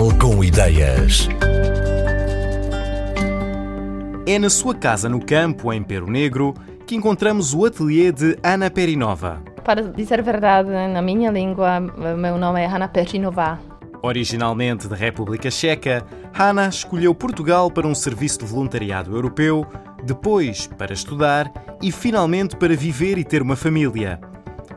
Portugal com ideias. É na sua casa no campo, em Peru Negro, que encontramos o ateliê de Ana Perinova. Para dizer a verdade, na minha língua, meu nome é Ana Perinova. Originalmente da República Checa, Hanna escolheu Portugal para um serviço de voluntariado europeu, depois para estudar e finalmente para viver e ter uma família.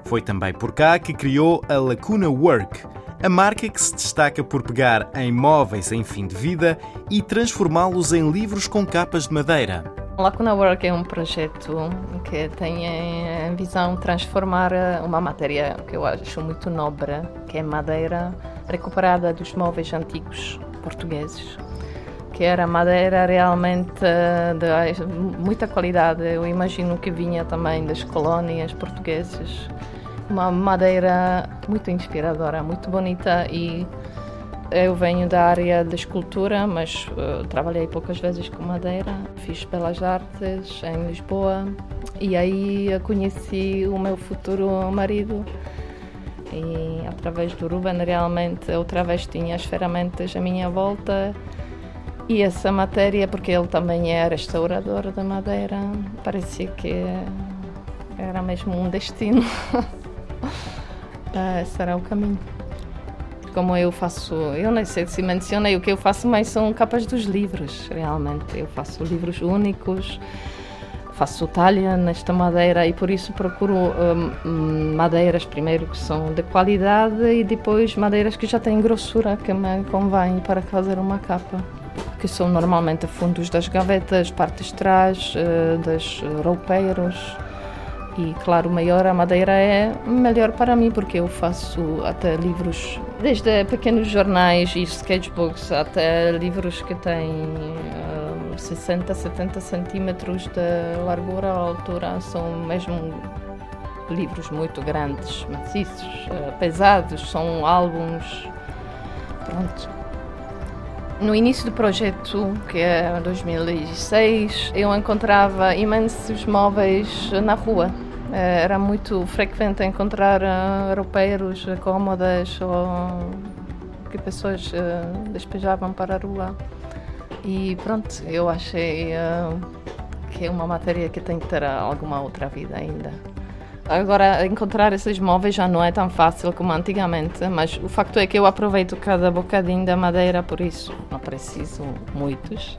Foi também por cá que criou a Lacuna Work, a marca que se destaca por pegar em móveis em fim de vida e transformá-los em livros com capas de madeira. Lacuna Work é um projeto que tem a visão de transformar uma matéria que eu acho muito nobre, que é madeira recuperada dos móveis antigos portugueses, que era madeira realmente de muita qualidade. Eu imagino que vinha também das colónias portuguesas. Uma madeira muito inspiradora, muito bonita e eu venho da área da escultura, mas uh, trabalhei poucas vezes com madeira. Fiz belas artes em Lisboa e aí conheci o meu futuro marido. E através do Ruben, realmente, outra vez tinha as ferramentas à minha volta e essa matéria, porque ele também é restaurador da madeira, parecia que era mesmo um destino. Esse era o caminho como eu faço, eu nem sei se mencionei o que eu faço, mas são capas dos livros, realmente. Eu faço livros únicos, faço talha nesta madeira e por isso procuro um, madeiras primeiro que são de qualidade e depois madeiras que já têm grossura que me convém para fazer uma capa que são normalmente fundos das gavetas, partes de trás, uh, das roupeiros e claro, maior a madeira é melhor para mim porque eu faço até livros, desde pequenos jornais e sketchbooks até livros que têm uh, 60, 70 centímetros de largura à altura, são mesmo livros muito grandes, maciços, uh, pesados, são álbuns. Pronto. No início do projeto, que é 2006, eu encontrava imensos móveis na rua era muito frequente encontrar uh, roupeiros, cômodas ou que pessoas despejavam para a rua. E pronto, eu achei que é uma matéria que tem que ter alguma outra vida ainda. Agora, encontrar esses móveis já não é tão fácil como antigamente, mas o facto é que eu aproveito cada bocadinho da madeira, por isso não preciso muitos.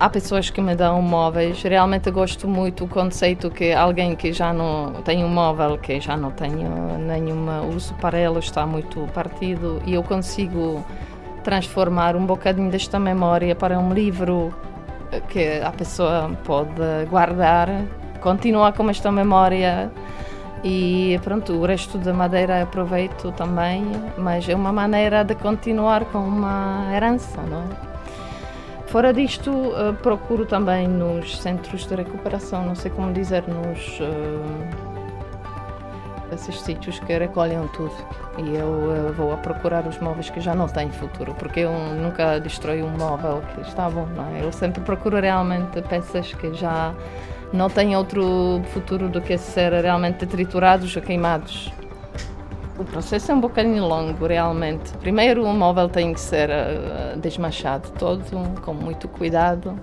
Há pessoas que me dão móveis. Realmente gosto muito do conceito que alguém que já não tem um móvel, que já não tem nenhum uso para ele, está muito partido e eu consigo transformar um bocadinho desta memória para um livro que a pessoa pode guardar, continuar com esta memória e pronto, o resto da madeira aproveito também, mas é uma maneira de continuar com uma herança, não é? Fora disto, uh, procuro também nos centros de recuperação, não sei como dizer, nos. Uh, esses sítios que recolhem tudo. E eu uh, vou a procurar os móveis que já não têm futuro, porque eu nunca destruí um móvel que está bom, não é? Eu sempre procuro realmente peças que já não têm outro futuro do que ser realmente triturados ou queimados. O processo é um bocadinho longo, realmente. Primeiro, o móvel tem que ser uh, desmachado todo, com muito cuidado.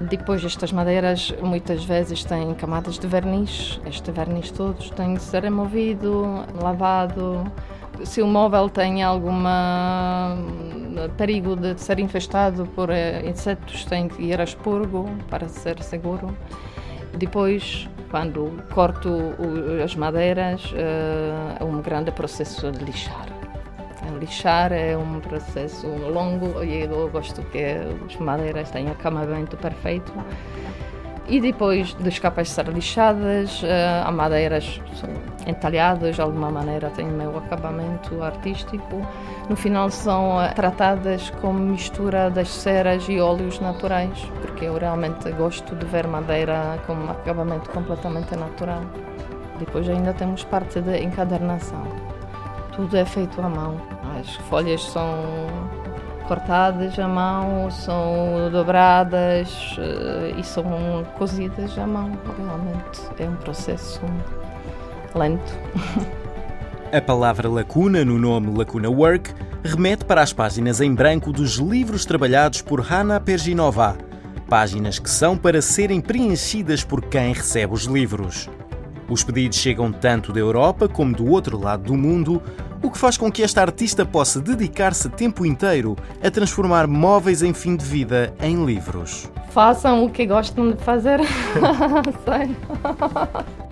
Depois, estas madeiras muitas vezes têm camadas de verniz. Este verniz todo tem que ser removido, lavado. Se o móvel tem algum hum, perigo de ser infestado por eh, insetos, tem que ir a expurgo para ser seguro. Depois, quando corto as madeiras, eh, é um grande processo de lixar. Lixar é um processo longo e eu gosto que as madeiras tenham acabamento perfeito. E depois das capas ser lixadas, eh, as madeiras são entalhadas, de alguma maneira têm meu acabamento artístico. No final são eh, tratadas com mistura das ceras e óleos naturais, porque eu realmente gosto de ver madeira com um acabamento completamente natural. Depois ainda temos parte de encadernação. Tudo é feito à mão. As folhas são cortadas à mão, são dobradas eh, e são cozidas à mão. Realmente é um processo lento. A palavra lacuna no nome Lacuna Work remete para as páginas em branco dos livros trabalhados por Hanna Perginova, páginas que são para serem preenchidas por quem recebe os livros. Os pedidos chegam tanto da Europa como do outro lado do mundo, o que faz com que esta artista possa dedicar-se tempo inteiro a transformar móveis em fim de vida em livros. Façam o que gostam de fazer.